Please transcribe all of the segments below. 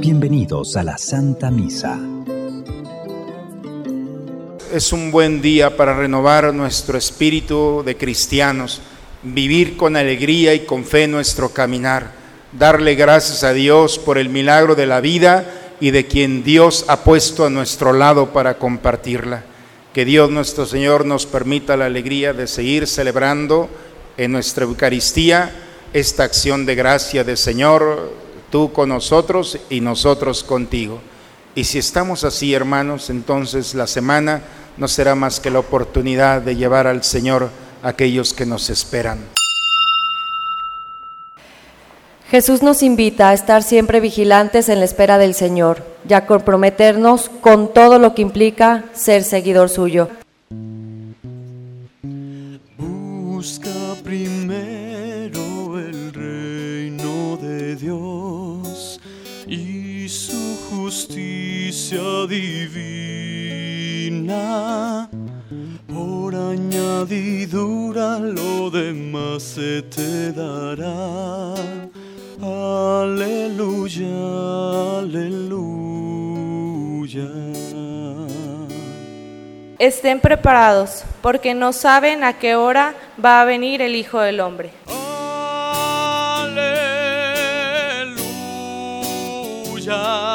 Bienvenidos a la Santa Misa. Es un buen día para renovar nuestro espíritu de cristianos, vivir con alegría y con fe nuestro caminar, darle gracias a Dios por el milagro de la vida y de quien Dios ha puesto a nuestro lado para compartirla. Que Dios nuestro Señor nos permita la alegría de seguir celebrando en nuestra Eucaristía esta acción de gracia del Señor, tú con nosotros y nosotros contigo. Y si estamos así, hermanos, entonces la semana no será más que la oportunidad de llevar al Señor a aquellos que nos esperan. Jesús nos invita a estar siempre vigilantes en la espera del Señor y a comprometernos con todo lo que implica ser seguidor suyo. Busca justicia divina. Por añadidura lo demás se te dará. Aleluya, aleluya. Estén preparados, porque no saben a qué hora va a venir el Hijo del Hombre. Aleluya.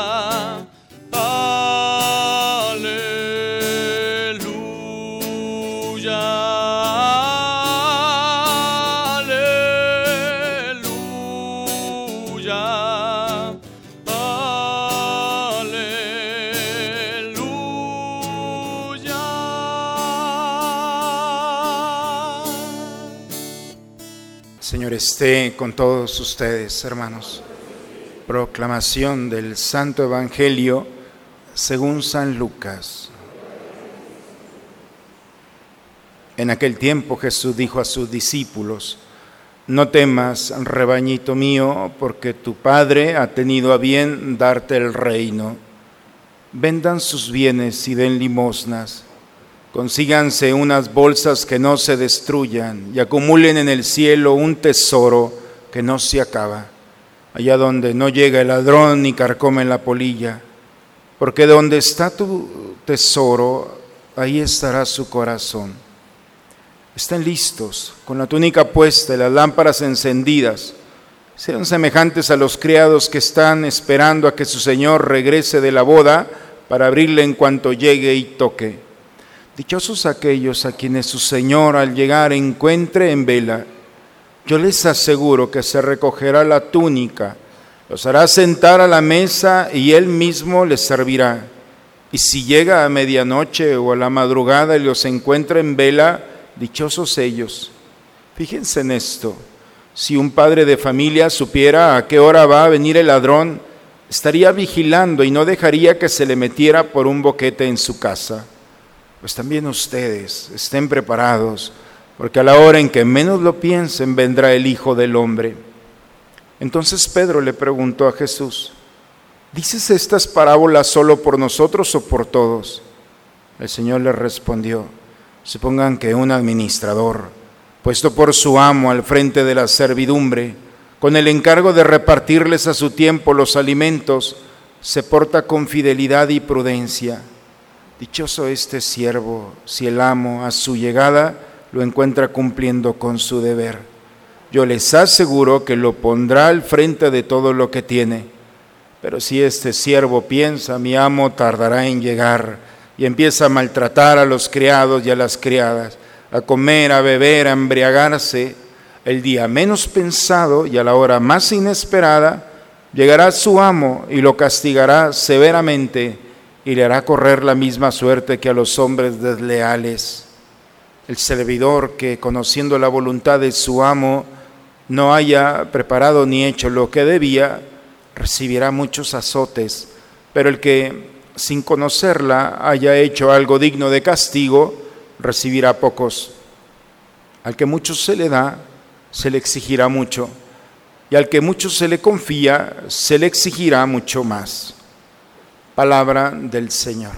Esté con todos ustedes, hermanos. Proclamación del Santo Evangelio según San Lucas. En aquel tiempo Jesús dijo a sus discípulos, no temas, rebañito mío, porque tu Padre ha tenido a bien darte el reino. Vendan sus bienes y den limosnas. Consíganse unas bolsas que no se destruyan y acumulen en el cielo un tesoro que no se acaba, allá donde no llega el ladrón ni carcome la polilla. Porque donde está tu tesoro, ahí estará su corazón. Estén listos, con la túnica puesta y las lámparas encendidas. Sean semejantes a los criados que están esperando a que su Señor regrese de la boda para abrirle en cuanto llegue y toque. Dichosos aquellos a quienes su Señor al llegar encuentre en vela. Yo les aseguro que se recogerá la túnica, los hará sentar a la mesa y él mismo les servirá. Y si llega a medianoche o a la madrugada y los encuentra en vela, dichosos ellos. Fíjense en esto. Si un padre de familia supiera a qué hora va a venir el ladrón, estaría vigilando y no dejaría que se le metiera por un boquete en su casa. Pues también ustedes estén preparados, porque a la hora en que menos lo piensen vendrá el Hijo del Hombre. Entonces Pedro le preguntó a Jesús, ¿dices estas parábolas solo por nosotros o por todos? El Señor le respondió, supongan que un administrador, puesto por su amo al frente de la servidumbre, con el encargo de repartirles a su tiempo los alimentos, se porta con fidelidad y prudencia. Dichoso este siervo si el amo a su llegada lo encuentra cumpliendo con su deber. Yo les aseguro que lo pondrá al frente de todo lo que tiene. Pero si este siervo piensa, mi amo tardará en llegar, y empieza a maltratar a los criados y a las criadas, a comer, a beber, a embriagarse, el día menos pensado y a la hora más inesperada, llegará su amo y lo castigará severamente y le hará correr la misma suerte que a los hombres desleales. El servidor que, conociendo la voluntad de su amo, no haya preparado ni hecho lo que debía, recibirá muchos azotes, pero el que, sin conocerla, haya hecho algo digno de castigo, recibirá pocos. Al que mucho se le da, se le exigirá mucho, y al que mucho se le confía, se le exigirá mucho más. Palabra del Señor.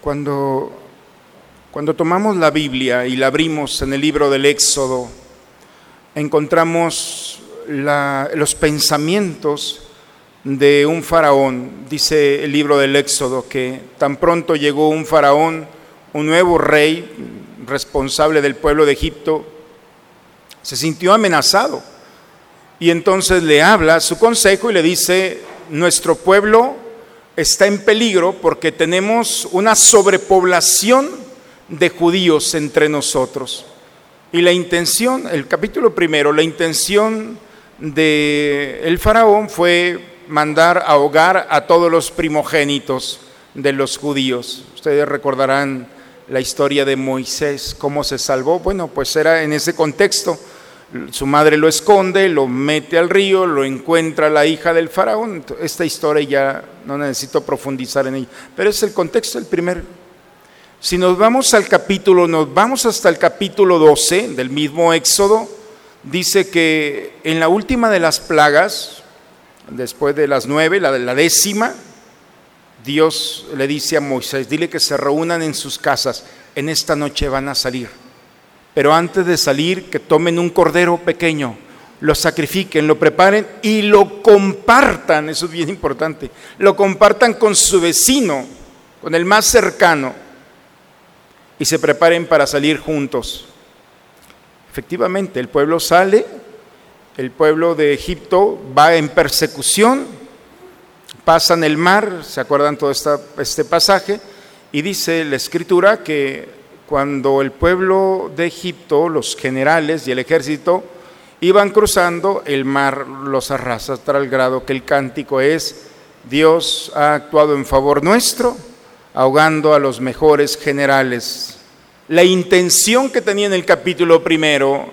Cuando, Cuando tomamos la Biblia y la abrimos en el libro del Éxodo, encontramos los pensamientos de un faraón. Dice el libro del Éxodo que tan pronto llegó un faraón, un nuevo rey responsable del pueblo de Egipto, se sintió amenazado. Y entonces le habla su consejo y le dice, nuestro pueblo está en peligro porque tenemos una sobrepoblación de judíos entre nosotros. Y la intención, el capítulo primero, la intención de el faraón fue mandar ahogar a todos los primogénitos de los judíos. Ustedes recordarán la historia de Moisés, cómo se salvó. Bueno, pues era en ese contexto. Su madre lo esconde, lo mete al río, lo encuentra la hija del faraón. Esta historia ya no necesito profundizar en ella, pero es el contexto del primer. Si nos vamos al capítulo, nos vamos hasta el capítulo 12 del mismo Éxodo, dice que en la última de las plagas, después de las nueve, la de la décima, Dios le dice a Moisés, dile que se reúnan en sus casas, en esta noche van a salir. Pero antes de salir, que tomen un cordero pequeño, lo sacrifiquen, lo preparen y lo compartan, eso es bien importante, lo compartan con su vecino, con el más cercano, y se preparen para salir juntos. Efectivamente, el pueblo sale, el pueblo de Egipto va en persecución, pasan el mar, ¿se acuerdan todo esta, este pasaje? Y dice la escritura que cuando el pueblo de Egipto, los generales y el ejército, iban cruzando, el mar los arrasa el grado que el cántico es, Dios ha actuado en favor nuestro, ahogando a los mejores generales. La intención que tenía en el capítulo primero,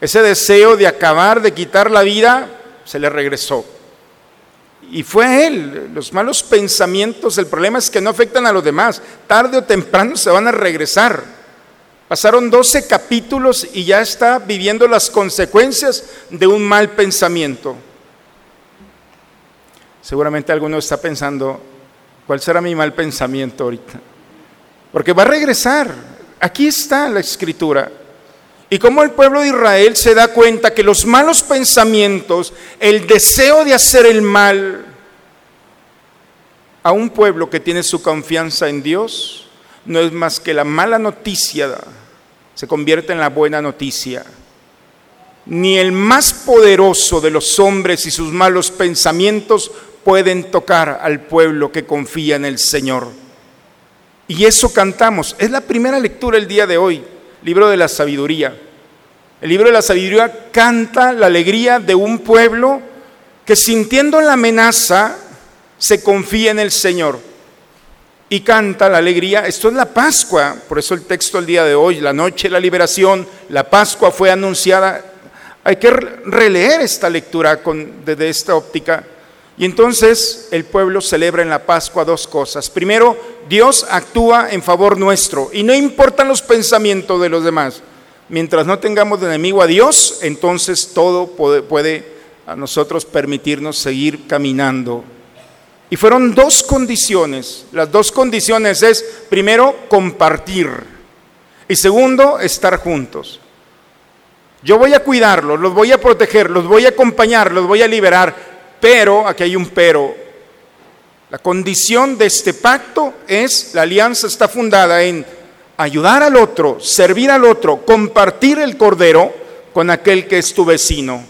ese deseo de acabar, de quitar la vida, se le regresó. Y fue él. Los malos pensamientos, el problema es que no afectan a los demás. Tarde o temprano se van a regresar. Pasaron 12 capítulos y ya está viviendo las consecuencias de un mal pensamiento. Seguramente alguno está pensando, ¿cuál será mi mal pensamiento ahorita? Porque va a regresar. Aquí está la escritura. Y cómo el pueblo de Israel se da cuenta que los malos pensamientos, el deseo de hacer el mal a un pueblo que tiene su confianza en Dios, no es más que la mala noticia se convierte en la buena noticia. Ni el más poderoso de los hombres y sus malos pensamientos pueden tocar al pueblo que confía en el Señor. Y eso cantamos. Es la primera lectura el día de hoy, libro de la sabiduría. El libro de la sabiduría canta la alegría de un pueblo que sintiendo la amenaza se confía en el Señor. Y canta la alegría. Esto es la Pascua, por eso el texto del día de hoy, la noche de la liberación, la Pascua fue anunciada. Hay que releer esta lectura con, desde esta óptica. Y entonces el pueblo celebra en la Pascua dos cosas. Primero, Dios actúa en favor nuestro y no importan los pensamientos de los demás. Mientras no tengamos enemigo a Dios, entonces todo puede, puede a nosotros permitirnos seguir caminando. Y fueron dos condiciones. Las dos condiciones es, primero, compartir. Y segundo, estar juntos. Yo voy a cuidarlos, los voy a proteger, los voy a acompañar, los voy a liberar, pero, aquí hay un pero, la condición de este pacto es, la alianza está fundada en ayudar al otro, servir al otro, compartir el cordero con aquel que es tu vecino.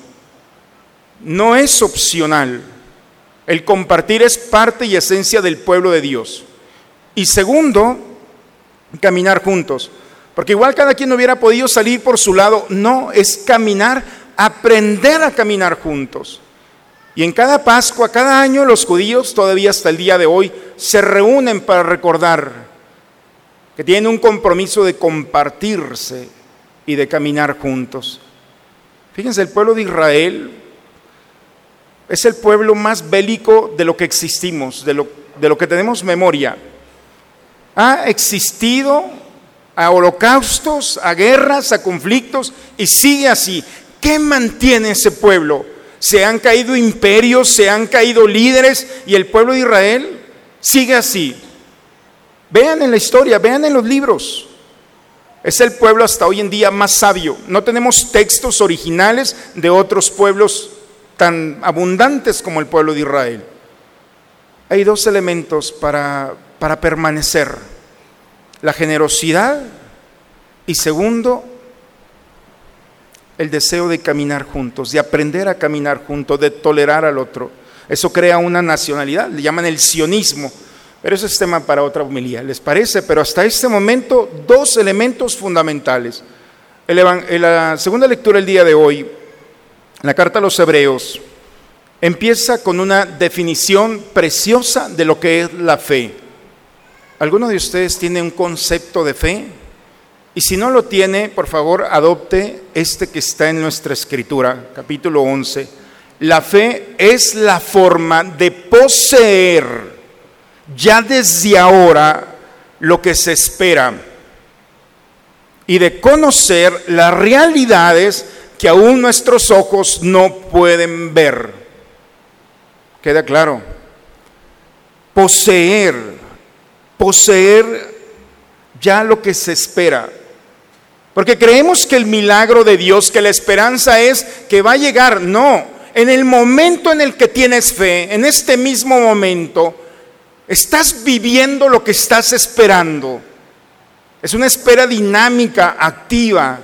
No es opcional. El compartir es parte y esencia del pueblo de Dios. Y segundo, caminar juntos. Porque igual cada quien hubiera podido salir por su lado. No, es caminar, aprender a caminar juntos. Y en cada Pascua, cada año, los judíos, todavía hasta el día de hoy, se reúnen para recordar que tienen un compromiso de compartirse y de caminar juntos. Fíjense, el pueblo de Israel es el pueblo más bélico de lo que existimos, de lo, de lo que tenemos memoria. Ha existido a holocaustos, a guerras, a conflictos, y sigue así. ¿Qué mantiene ese pueblo? Se han caído imperios, se han caído líderes, y el pueblo de Israel sigue así. Vean en la historia, vean en los libros. Es el pueblo hasta hoy en día más sabio. No tenemos textos originales de otros pueblos tan abundantes como el pueblo de Israel. Hay dos elementos para, para permanecer. La generosidad y segundo, el deseo de caminar juntos, de aprender a caminar juntos, de tolerar al otro. Eso crea una nacionalidad, le llaman el sionismo, pero eso es tema para otra homilía, ¿les parece? Pero hasta este momento, dos elementos fundamentales. en la segunda lectura del día de hoy, la carta a los hebreos, empieza con una definición preciosa de lo que es la fe. ¿Alguno de ustedes tiene un concepto de fe? Y si no lo tiene, por favor, adopte este que está en nuestra escritura, capítulo 11. La fe es la forma de poseer ya desde ahora lo que se espera y de conocer las realidades que aún nuestros ojos no pueden ver. ¿Queda claro? Poseer, poseer ya lo que se espera. Porque creemos que el milagro de Dios, que la esperanza es que va a llegar. No, en el momento en el que tienes fe, en este mismo momento, estás viviendo lo que estás esperando. Es una espera dinámica, activa,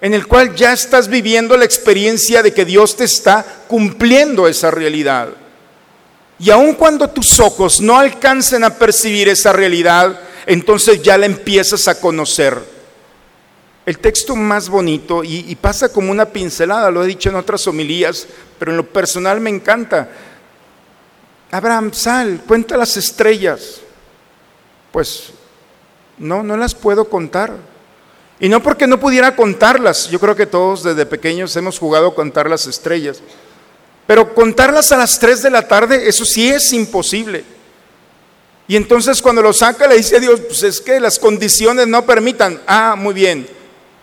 en el cual ya estás viviendo la experiencia de que Dios te está cumpliendo esa realidad. Y aun cuando tus ojos no alcancen a percibir esa realidad, entonces ya la empiezas a conocer el texto más bonito y, pasa como una pincelada, lo he dicho en otras homilías, pero en lo personal me encanta. Abraham, sal, cuenta las estrellas. Pues no, no las puedo contar. Y no porque no pudiera contarlas, yo creo que todos desde pequeños hemos jugado a contar las estrellas. Pero contarlas a las 3 de la tarde, eso sí es imposible. Y entonces cuando lo saca le dice a Dios, pues es que las condiciones no permitan. Ah, muy bien.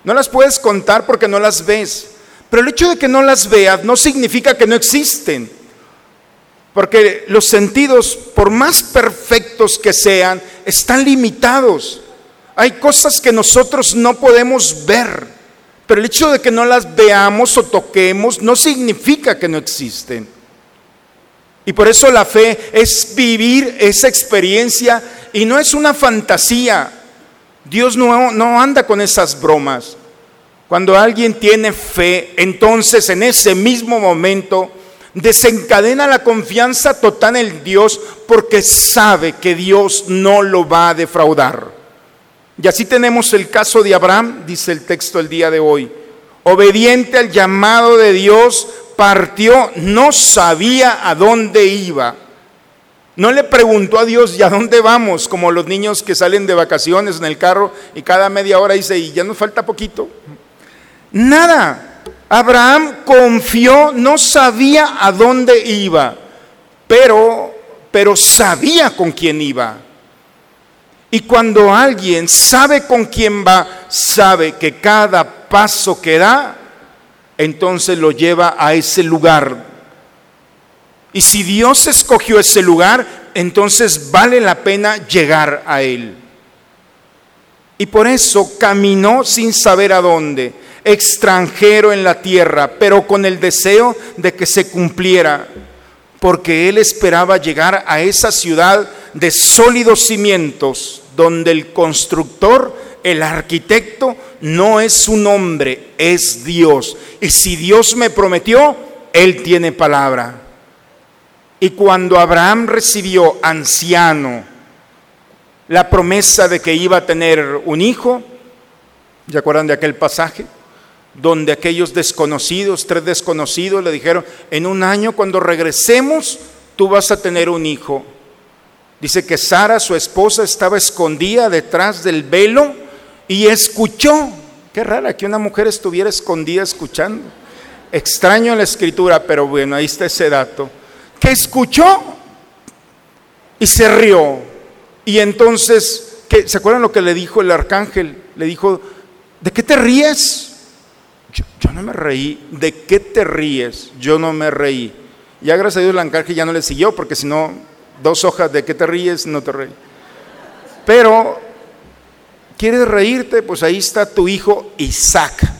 No las puedes contar porque no las ves. Pero el hecho de que no las veas no significa que no existen. Porque los sentidos, por más perfectos que sean, están limitados. Hay cosas que nosotros no podemos ver. Pero el hecho de que no las veamos o toquemos no significa que no existen. Y por eso la fe es vivir esa experiencia y no es una fantasía. Dios no, no anda con esas bromas. Cuando alguien tiene fe, entonces en ese mismo momento desencadena la confianza total en Dios porque sabe que Dios no lo va a defraudar. Y así tenemos el caso de Abraham, dice el texto el día de hoy. Obediente al llamado de Dios, partió, no sabía a dónde iba. No le preguntó a Dios, ¿y a dónde vamos? Como los niños que salen de vacaciones en el carro y cada media hora dice, y ya nos falta poquito. Nada. Abraham confió, no sabía a dónde iba, pero, pero sabía con quién iba. Y cuando alguien sabe con quién va, sabe que cada paso que da, entonces lo lleva a ese lugar y si Dios escogió ese lugar, entonces vale la pena llegar a él. Y por eso caminó sin saber a dónde, extranjero en la tierra, pero con el deseo de que se cumpliera, porque él esperaba llegar a esa ciudad de sólidos cimientos, donde el constructor, el arquitecto, no es un hombre, es Dios. Y si Dios me prometió, Él tiene palabra. Y cuando Abraham recibió anciano la promesa de que iba a tener un hijo, ¿se acuerdan de aquel pasaje? Donde aquellos desconocidos, tres desconocidos, le dijeron, en un año cuando regresemos, tú vas a tener un hijo. Dice que Sara, su esposa, estaba escondida detrás del velo y escuchó. Qué rara que una mujer estuviera escondida escuchando. Extraño en la escritura, pero bueno, ahí está ese dato que escuchó y se rió. Y entonces. ¿se acuerdan lo que le dijo el arcángel? Le dijo, ¿de qué te ríes? Yo, no me reí. ¿De qué te ríes? Yo no me reí. Ya gracias a Dios el arcángel ya no le siguió, porque si no, dos hojas de qué te ríes, no te reí. Pero, ¿Quieres reírte? Pues ahí está tu hijo Isaac,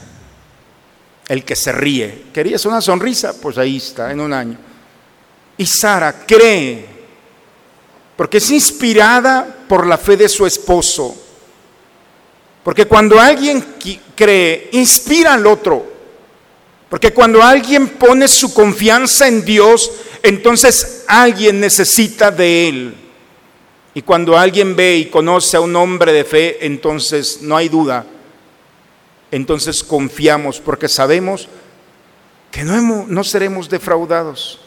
el que se ríe. ¿Querías una sonrisa? Pues ahí está, en un año. Y Sara cree, porque es inspirada por la fe de su esposo. Porque cuando alguien cree, inspira al otro. Porque cuando alguien pone su confianza en Dios, entonces alguien necesita de Él. Y cuando alguien ve y conoce a un hombre de fe, entonces no hay duda. Entonces confiamos porque sabemos que no, no seremos defraudados.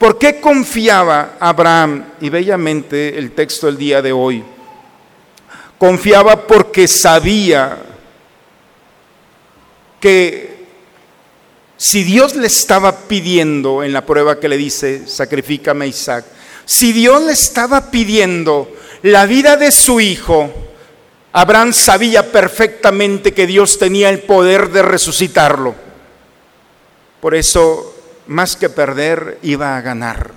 ¿Por qué confiaba Abraham? Y bellamente el texto del día de hoy. Confiaba porque sabía que si Dios le estaba pidiendo en la prueba que le dice, sacrifícame Isaac, si Dios le estaba pidiendo la vida de su hijo, Abraham sabía perfectamente que Dios tenía el poder de resucitarlo. Por eso, más que perder, iba a ganar,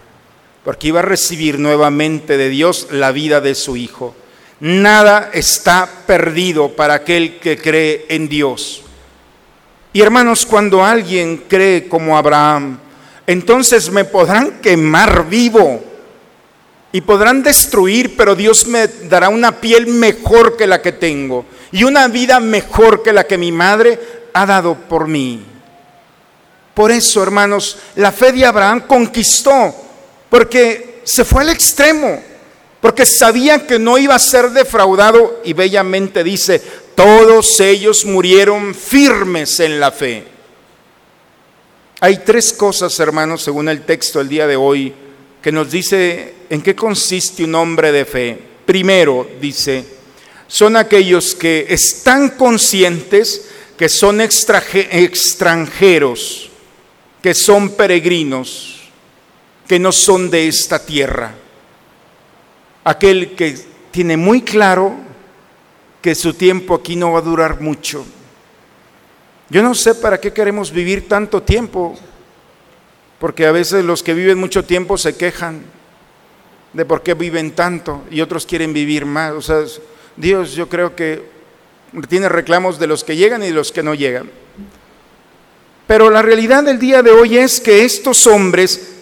porque iba a recibir nuevamente de Dios la vida de su hijo. Nada está perdido para aquel que cree en Dios. Y hermanos, cuando alguien cree como Abraham, entonces me podrán quemar vivo y podrán destruir, pero Dios me dará una piel mejor que la que tengo y una vida mejor que la que mi madre ha dado por mí. Por eso, hermanos, la fe de Abraham conquistó, porque se fue al extremo porque sabía que no iba a ser defraudado y bellamente dice, todos ellos murieron firmes en la fe. Hay tres cosas, hermanos, según el texto del día de hoy, que nos dice en qué consiste un hombre de fe. Primero, dice, son aquellos que están conscientes que son extranjeros, que son peregrinos, que no son de esta tierra aquel que tiene muy claro que su tiempo aquí no va a durar mucho. Yo no sé para qué queremos vivir tanto tiempo, porque a veces los que viven mucho tiempo se quejan de por qué viven tanto y otros quieren vivir más. O sea, Dios yo creo que tiene reclamos de los que llegan y de los que no llegan. Pero la realidad del día de hoy es que estos hombres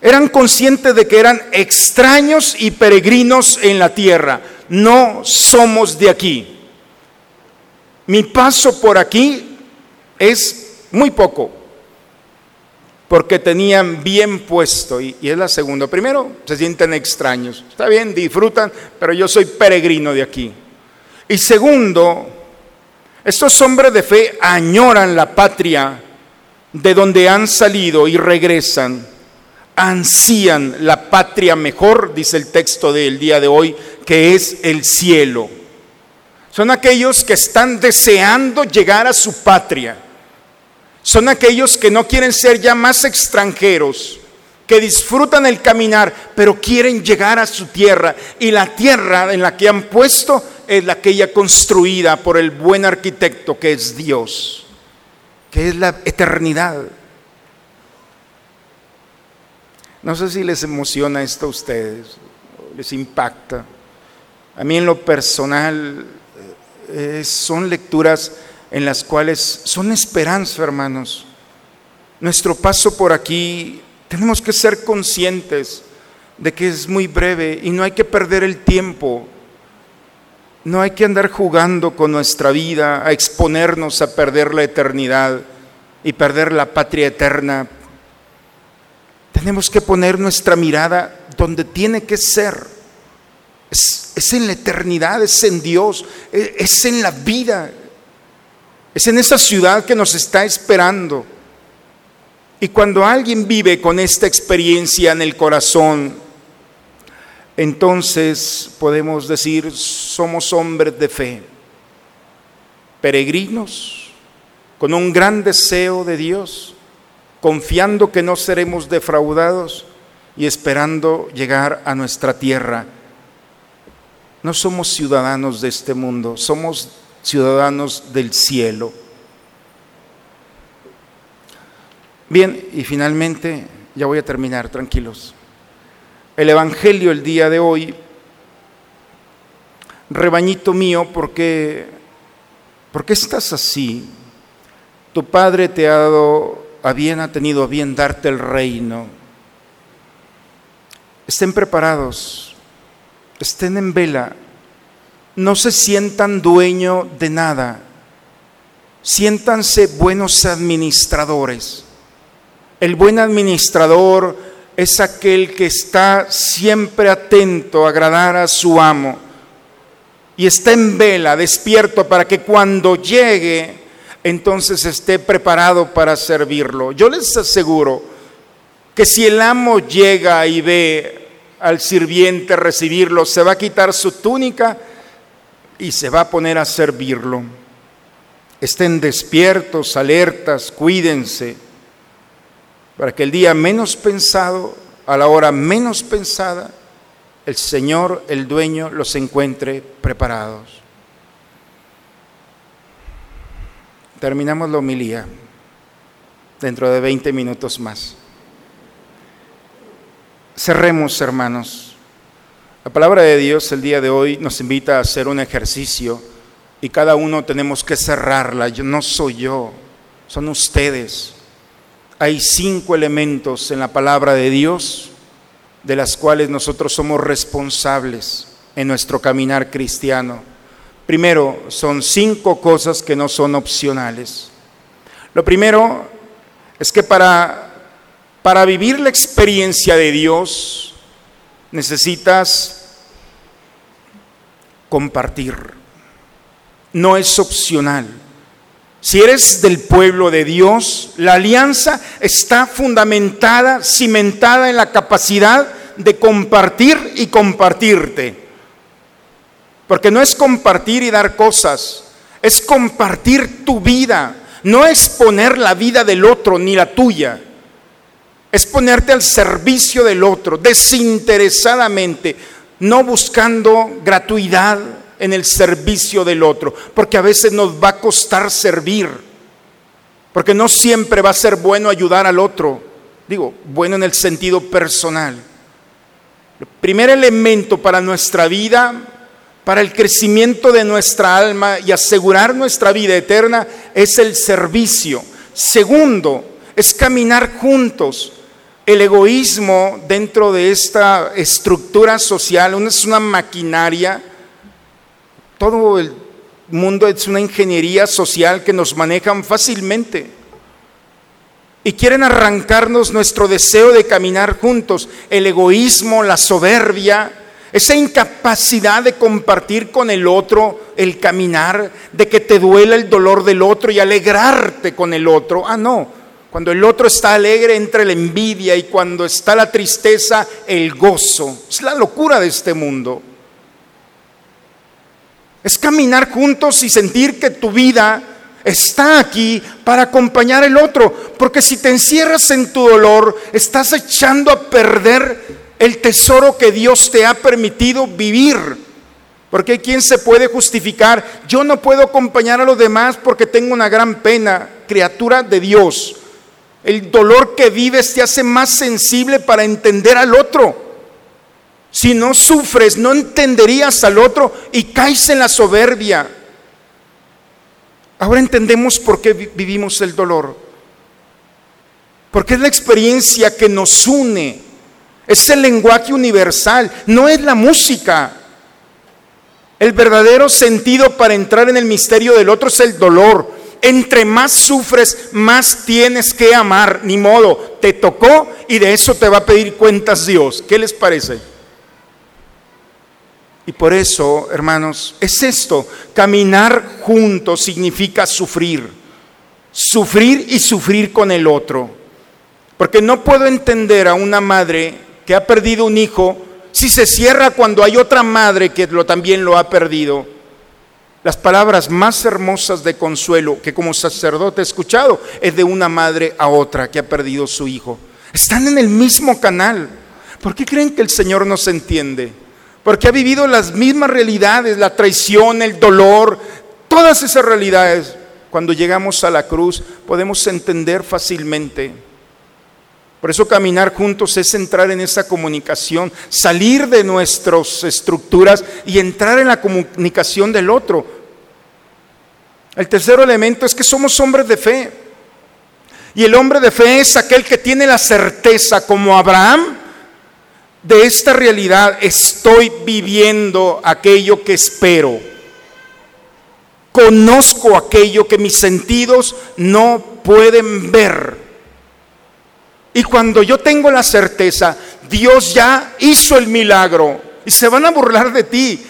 eran conscientes de que eran extraños y peregrinos en la tierra. No somos de aquí. Mi paso por aquí es muy poco, porque tenían bien puesto, y, es la segunda. Primero, se sienten extraños. Está bien, disfrutan, pero yo soy peregrino de aquí. Y segundo, estos hombres de fe añoran la patria de donde han salido y regresan ansían la patria mejor, dice el texto del día de hoy, que es el cielo. Son aquellos que están deseando llegar a su patria. Son aquellos que no quieren ser ya más extranjeros, que disfrutan el caminar, pero quieren llegar a su tierra. Y la tierra en la que han puesto es la que ya construida por el buen arquitecto que es Dios, que es la eternidad. No sé si les emociona esto a ustedes, les impacta. A mí en lo personal eh, son lecturas en las cuales son esperanza, hermanos. Nuestro paso por aquí tenemos que ser conscientes de que es muy breve y no hay que perder el tiempo. No hay que andar jugando con nuestra vida, a exponernos a perder la eternidad y perder la patria eterna tenemos que poner nuestra mirada donde tiene que ser. Es, en la eternidad, es en Dios, es, es en la vida, es en esa ciudad que nos está esperando. Y cuando alguien vive con esta experiencia en el corazón, entonces podemos decir, somos hombres de fe, peregrinos, con un gran deseo de Dios confiando que no seremos defraudados y esperando llegar a nuestra tierra. No somos ciudadanos de este mundo, somos ciudadanos del cielo. Bien, y finalmente, ya voy a terminar, tranquilos. El Evangelio el día de hoy rebañito mío, ¿por qué, por qué estás así? Tu padre te ha dado a bien, ha tenido a bien darte el reino. Estén preparados, estén en vela, no se sientan dueño de nada, siéntanse buenos administradores. El buen administrador es aquel que está siempre atento a agradar a su amo y está en vela, despierto para que cuando llegue, entonces esté preparado para servirlo. Yo les aseguro que si el amo llega y ve al sirviente recibirlo, se va a quitar su túnica y se va a poner a servirlo. Estén despiertos, alertas, cuídense, para que el día menos pensado, a la hora menos pensada, el Señor, el dueño, los encuentre preparados. Terminamos la homilía dentro de 20 minutos más. Cerremos, hermanos. La palabra de Dios el día de hoy nos invita a hacer un ejercicio y cada uno tenemos que cerrarla. Yo no soy yo, son ustedes. Hay cinco elementos en la palabra de Dios de las cuales nosotros somos responsables en nuestro caminar cristiano. Primero, son cinco cosas que no son opcionales. Lo primero es que para, para vivir la experiencia de Dios necesitas compartir. No es opcional. Si eres del pueblo de Dios, la alianza está fundamentada, cimentada en la capacidad de compartir y compartirte. Porque no es compartir y dar cosas, es compartir tu vida, no es poner la vida del otro ni la tuya. Es ponerte al servicio del otro, desinteresadamente, no buscando gratuidad, en el servicio del otro, porque a veces nos va a costar servir, porque no siempre va a ser bueno ayudar al otro, digo, bueno en el sentido personal. El primer elemento para nuestra vida, para el crecimiento de nuestra alma y asegurar nuestra vida eterna es el servicio. Segundo, es caminar juntos. El egoísmo dentro de esta estructura social es una maquinaria todo el mundo es una ingeniería social que nos manejan fácilmente. Y quieren arrancarnos nuestro deseo de caminar juntos, el egoísmo, la soberbia, esa incapacidad de compartir con el otro el caminar, de que te duela el dolor del otro y alegrarte con el otro. Ah, no. Cuando el otro está alegre entra la envidia y cuando está la tristeza el gozo. Es la locura de este mundo. Es caminar juntos y sentir que tu vida está aquí para acompañar al otro. Porque si te encierras en tu dolor, estás echando a perder el tesoro que Dios te ha permitido vivir. Porque hay quien se puede justificar, yo no puedo acompañar a los demás porque tengo una gran pena, criatura de Dios. El dolor que vives te hace más sensible para entender al otro. Si no sufres, no entenderías al otro y caes en la soberbia. Ahora entendemos por qué vivimos el dolor. Porque es la experiencia que nos une. Es el lenguaje universal, no es la música. El verdadero sentido para entrar en el misterio del otro es el dolor. Entre más sufres, más tienes que amar. Ni modo, te tocó y de eso te va a pedir cuentas Dios. ¿Qué les parece? Y por eso, hermanos, es esto, caminar juntos significa sufrir, sufrir y sufrir con el otro. Porque no puedo entender a una madre que ha perdido un hijo si se cierra cuando hay otra madre que lo, también lo ha perdido. Las palabras más hermosas de consuelo que como sacerdote he escuchado es de una madre a otra que ha perdido su hijo. Están en el mismo canal. ¿Por qué creen que el Señor nos entiende? Porque ha vivido las mismas realidades, la traición, el dolor, todas esas realidades. Cuando llegamos a la cruz podemos entender fácilmente. Por eso caminar juntos es entrar en esa comunicación, salir de nuestras estructuras y entrar en la comunicación del otro. El tercer elemento es que somos hombres de fe. Y el hombre de fe es aquel que tiene la certeza, como Abraham, de esta realidad. Estoy viviendo aquello que espero. Conozco aquello que mis sentidos no pueden ver. Y cuando yo tengo la certeza, Dios ya hizo el milagro y se van a burlar de ti.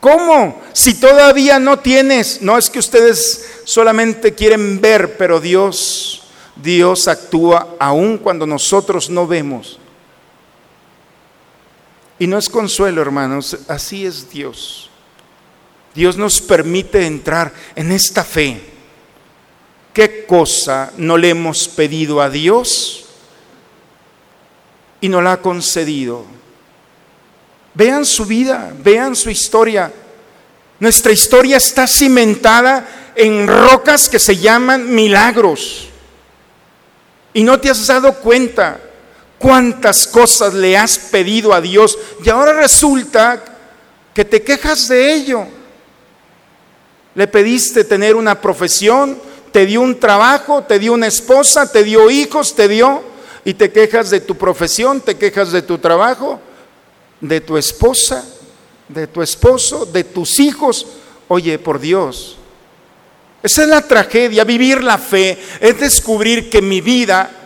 ¿Cómo? Si todavía no tienes, no es que ustedes solamente quieren ver, pero Dios, Dios actúa aún cuando nosotros no vemos. Y no es consuelo, hermanos, así es Dios. Dios nos permite entrar en esta fe. ¿Qué cosa no le hemos pedido a Dios? y nos la ha concedido. Vean su vida, vean su historia. Nuestra historia está cimentada en rocas que se llaman milagros. Y no te has dado cuenta cuántas cosas le has pedido a Dios y ahora resulta que te quejas de ello. Le pediste tener una profesión, te dio un trabajo, te dio una esposa, te dio hijos, te dio y te quejas de tu profesión, te quejas de tu trabajo, de tu esposa, de tu esposo, de tus hijos. Oye, por Dios, esa es la tragedia, vivir la fe, es descubrir que mi vida,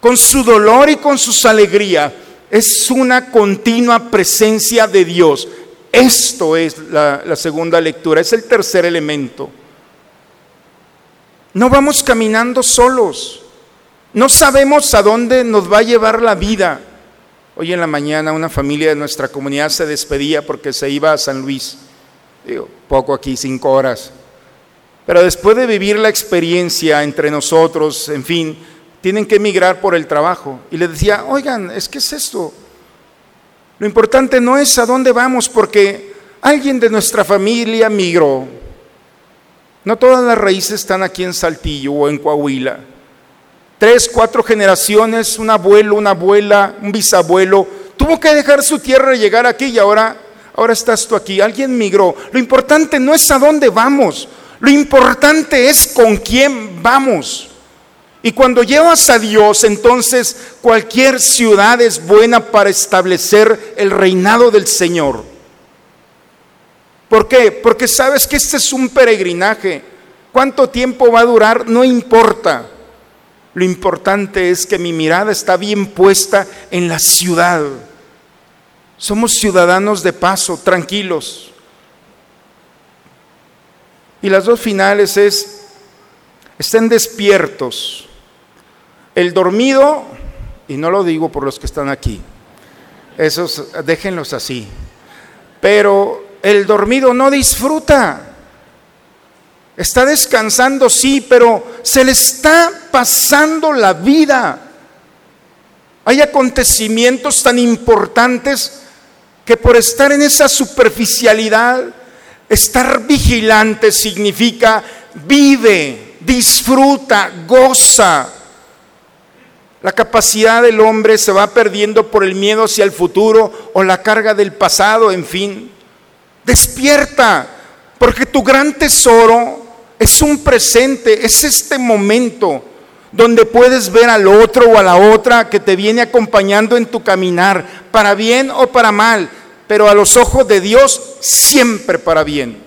con su dolor y con sus alegrías, es una continua presencia de Dios. Esto es la, la, segunda lectura, es el tercer elemento. No vamos caminando solos. No sabemos a dónde nos va a llevar la vida. Hoy en la mañana una familia de nuestra comunidad se despedía porque se iba a San Luis. Digo, poco aquí, cinco horas. Pero después de vivir la experiencia entre nosotros, en fin, tienen que emigrar por el trabajo. Y le decía, oigan, es que es esto. Lo importante no es a dónde vamos, porque alguien de nuestra familia migró. No todas las raíces están aquí en Saltillo o en Coahuila tres, cuatro generaciones, un abuelo, una abuela, un bisabuelo, tuvo que dejar su tierra y llegar aquí y ahora, ahora estás tú aquí. Alguien migró. Lo importante no es a dónde vamos, lo importante es con quién vamos. Y cuando llevas a Dios, entonces cualquier ciudad es buena para establecer el reinado del Señor. ¿Por qué? Porque sabes que este es un peregrinaje. ¿Cuánto tiempo va a durar? No importa. Lo importante es que mi mirada está bien puesta en la ciudad. Somos ciudadanos de paso, tranquilos. Y las dos finales es, estén despiertos. El dormido, y no lo digo por los que están aquí, esos déjenlos así, pero el dormido no disfruta. Está descansando, sí, pero se le está pasando la vida. Hay acontecimientos tan importantes que por estar en esa superficialidad, estar vigilante significa vive, disfruta, goza. La capacidad del hombre se va perdiendo por el miedo hacia el futuro o la carga del pasado, en fin. Despierta, porque tu gran tesoro es un presente, es este momento donde puedes ver al otro o a la otra que te viene acompañando en tu caminar, para bien o para mal, pero a los ojos de Dios siempre para bien.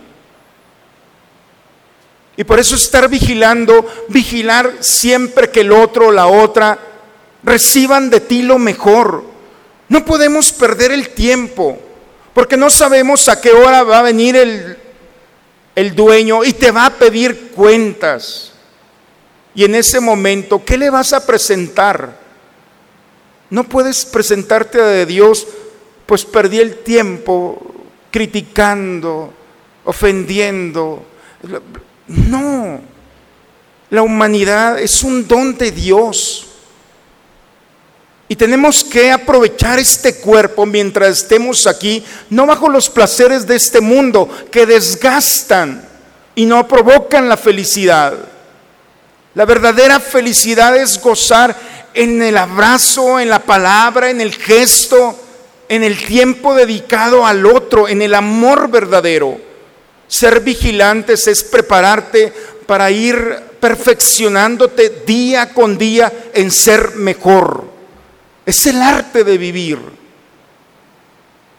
Y por eso estar vigilando, vigilar siempre que el otro o la otra reciban de ti lo mejor. No podemos perder el tiempo, porque no sabemos a qué hora va a venir el, el dueño y te va a pedir cuentas. Y en ese momento, ¿qué le vas a presentar? No puedes presentarte a Dios, pues perdí el tiempo criticando, ofendiendo. No, la humanidad es un don de Dios. Y tenemos que aprovechar este cuerpo mientras estemos aquí, no bajo los placeres de este mundo que desgastan y no provocan la felicidad. La verdadera felicidad es gozar en el abrazo, en la palabra, en el gesto, en el tiempo dedicado al otro, en el amor verdadero. Ser vigilantes es prepararte para ir perfeccionándote día con día en ser mejor. Es el arte de vivir.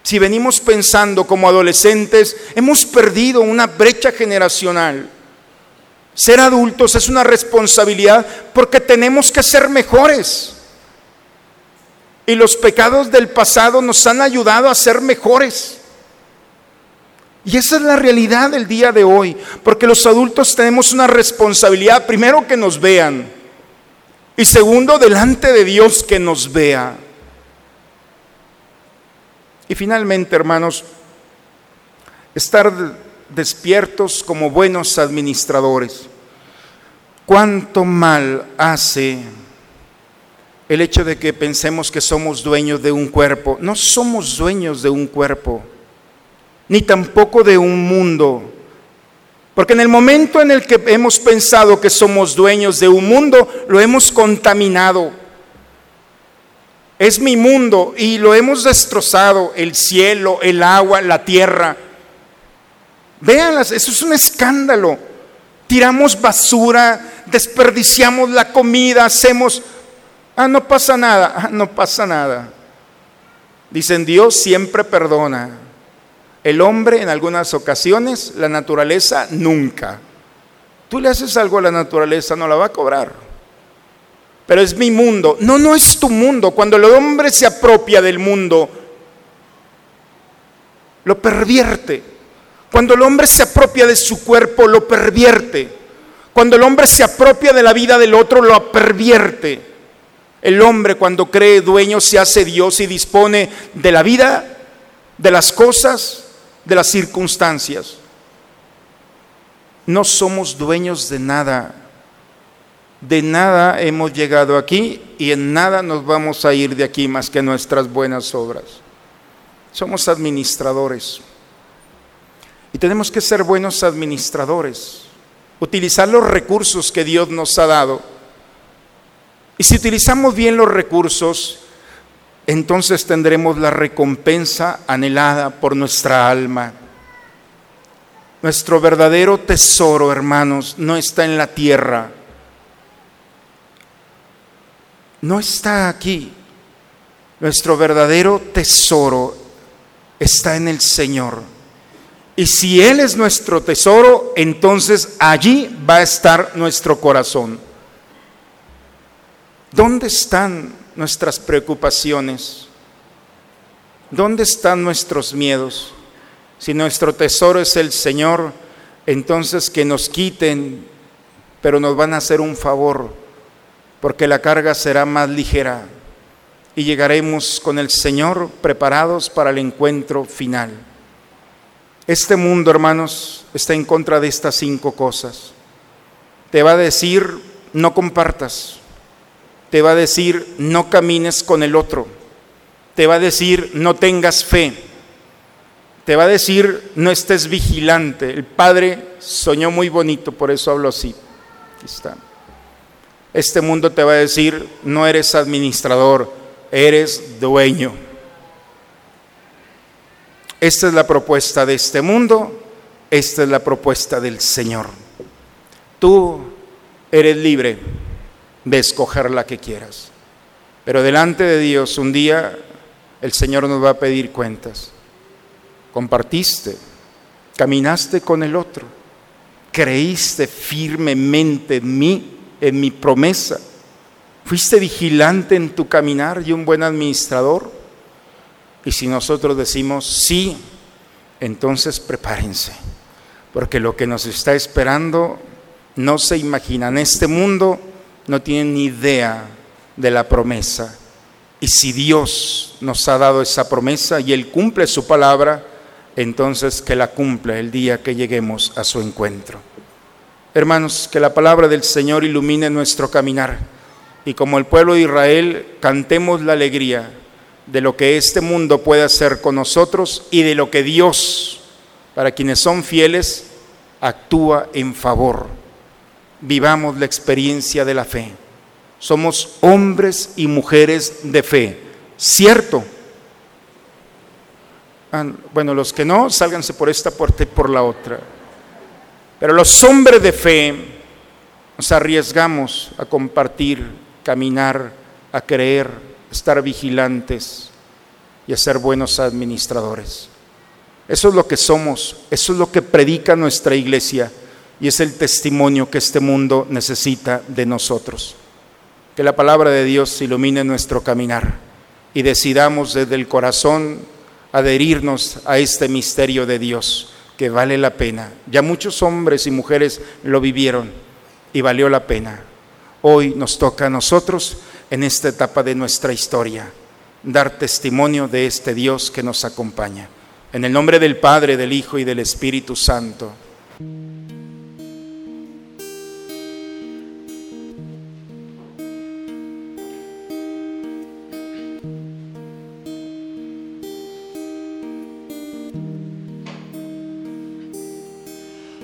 Si venimos pensando como adolescentes, hemos perdido una brecha generacional. Ser adultos es una responsabilidad porque tenemos que ser mejores. Y los pecados del pasado nos han ayudado a ser mejores. Y esa es la realidad del día de hoy, porque los adultos tenemos una responsabilidad, primero que nos vean, y segundo, delante de Dios que nos vea. Y finalmente, hermanos, estar despiertos como buenos administradores. ¿Cuánto mal hace el hecho de que pensemos que somos dueños de un cuerpo? No somos dueños de un cuerpo, ni tampoco de un mundo. Porque en el momento en el que hemos pensado que somos dueños de un mundo, lo hemos contaminado. Es mi mundo y lo hemos destrozado, el cielo, el agua, la tierra. Véanlas, eso es un escándalo. Tiramos basura, desperdiciamos la comida, hacemos, ah, no pasa nada, ah, no pasa nada. Dicen, Dios siempre perdona. El hombre en algunas ocasiones, la naturaleza nunca. Tú le haces algo a la naturaleza, no la va a cobrar. Pero es mi mundo. No, no es tu mundo. Cuando el hombre se apropia del mundo, lo pervierte. Cuando el hombre se apropia de su cuerpo, lo pervierte. Cuando el hombre se apropia de la vida del otro, lo pervierte. El hombre cuando cree dueño se hace Dios y dispone de la vida, de las cosas, de las circunstancias. No somos dueños de nada. De nada hemos llegado aquí y en nada nos vamos a ir de aquí más que nuestras buenas obras. Somos administradores. Y tenemos que ser buenos administradores. Utilizar los recursos que Dios nos ha dado. Y si utilizamos bien los recursos, entonces tendremos la recompensa anhelada por nuestra alma. Nuestro verdadero tesoro, hermanos, no está en la tierra. No está aquí. Nuestro verdadero tesoro está en el Señor. Y si Él es nuestro tesoro, entonces allí va a estar nuestro corazón. ¿Dónde están nuestras preocupaciones? ¿Dónde están nuestros miedos? Si nuestro tesoro es el Señor, entonces que nos quiten, pero nos van a hacer un favor, porque la carga será más ligera y llegaremos con el Señor preparados para el encuentro final. Este mundo, hermanos, está en contra de estas cinco cosas. Te va a decir, no compartas, te va a decir, no camines con el otro. Te va a decir, no tengas fe. Te va a decir, no estés vigilante. El padre soñó muy bonito, por eso hablo así. Aquí está. Este mundo te va a decir, no eres administrador, eres dueño. Esta es la propuesta de este mundo, esta es la propuesta del Señor. Tú eres libre de escoger la que quieras. Pero delante de Dios un día el Señor nos va a pedir cuentas. Compartiste, caminaste con el otro, creíste firmemente en mí, en mi promesa, fuiste vigilante en tu caminar y un buen administrador. Y si nosotros decimos sí, entonces prepárense, porque lo que nos está esperando no se imagina en este mundo no tienen ni idea de la promesa. Y si Dios nos ha dado esa promesa y Él cumple su palabra, entonces que la cumple el día que lleguemos a su encuentro. Hermanos, que la palabra del Señor ilumine nuestro caminar y como el pueblo de Israel cantemos la alegría de lo que este mundo puede hacer con nosotros y de lo que Dios, para quienes son fieles, actúa en favor vivamos la experiencia de la fe. Somos hombres y mujeres de fe, ¿cierto? Ah, bueno, los que no, sálganse por esta puerta y por la otra. Pero los hombres de fe nos arriesgamos a compartir, caminar, a creer, estar vigilantes y a ser buenos administradores. Eso es lo que somos, eso es lo que predica nuestra iglesia y es el testimonio que este mundo necesita de nosotros. Que la palabra de Dios ilumine nuestro caminar y decidamos desde el corazón adherirnos a este misterio de Dios que vale la pena. Ya muchos hombres y mujeres lo vivieron y valió la pena. Hoy nos toca a nosotros en esta etapa de nuestra historia dar testimonio de este Dios que nos acompaña. En el nombre del Padre, del Hijo y del Espíritu Santo.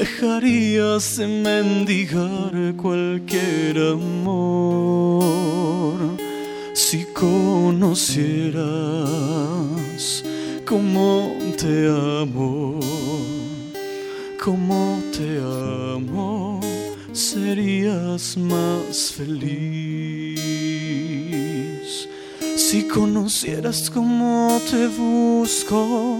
dejarías de mendigar cualquier amor. Si conocieras cómo te amo, cómo te amo, serías más feliz. Si conocieras cómo te busco,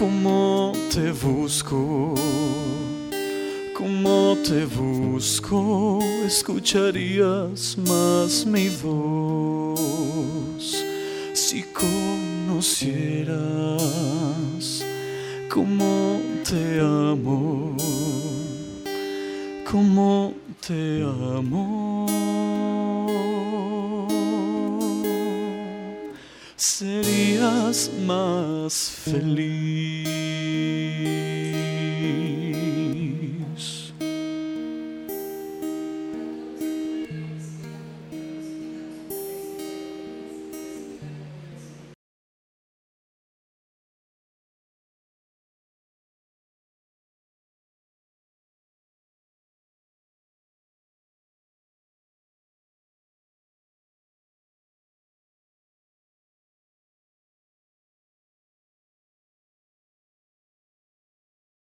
cómo te busco, cómo te busco, escucharías más mi voz. Si conocieras cómo te amo, cómo te amo serías más feliz.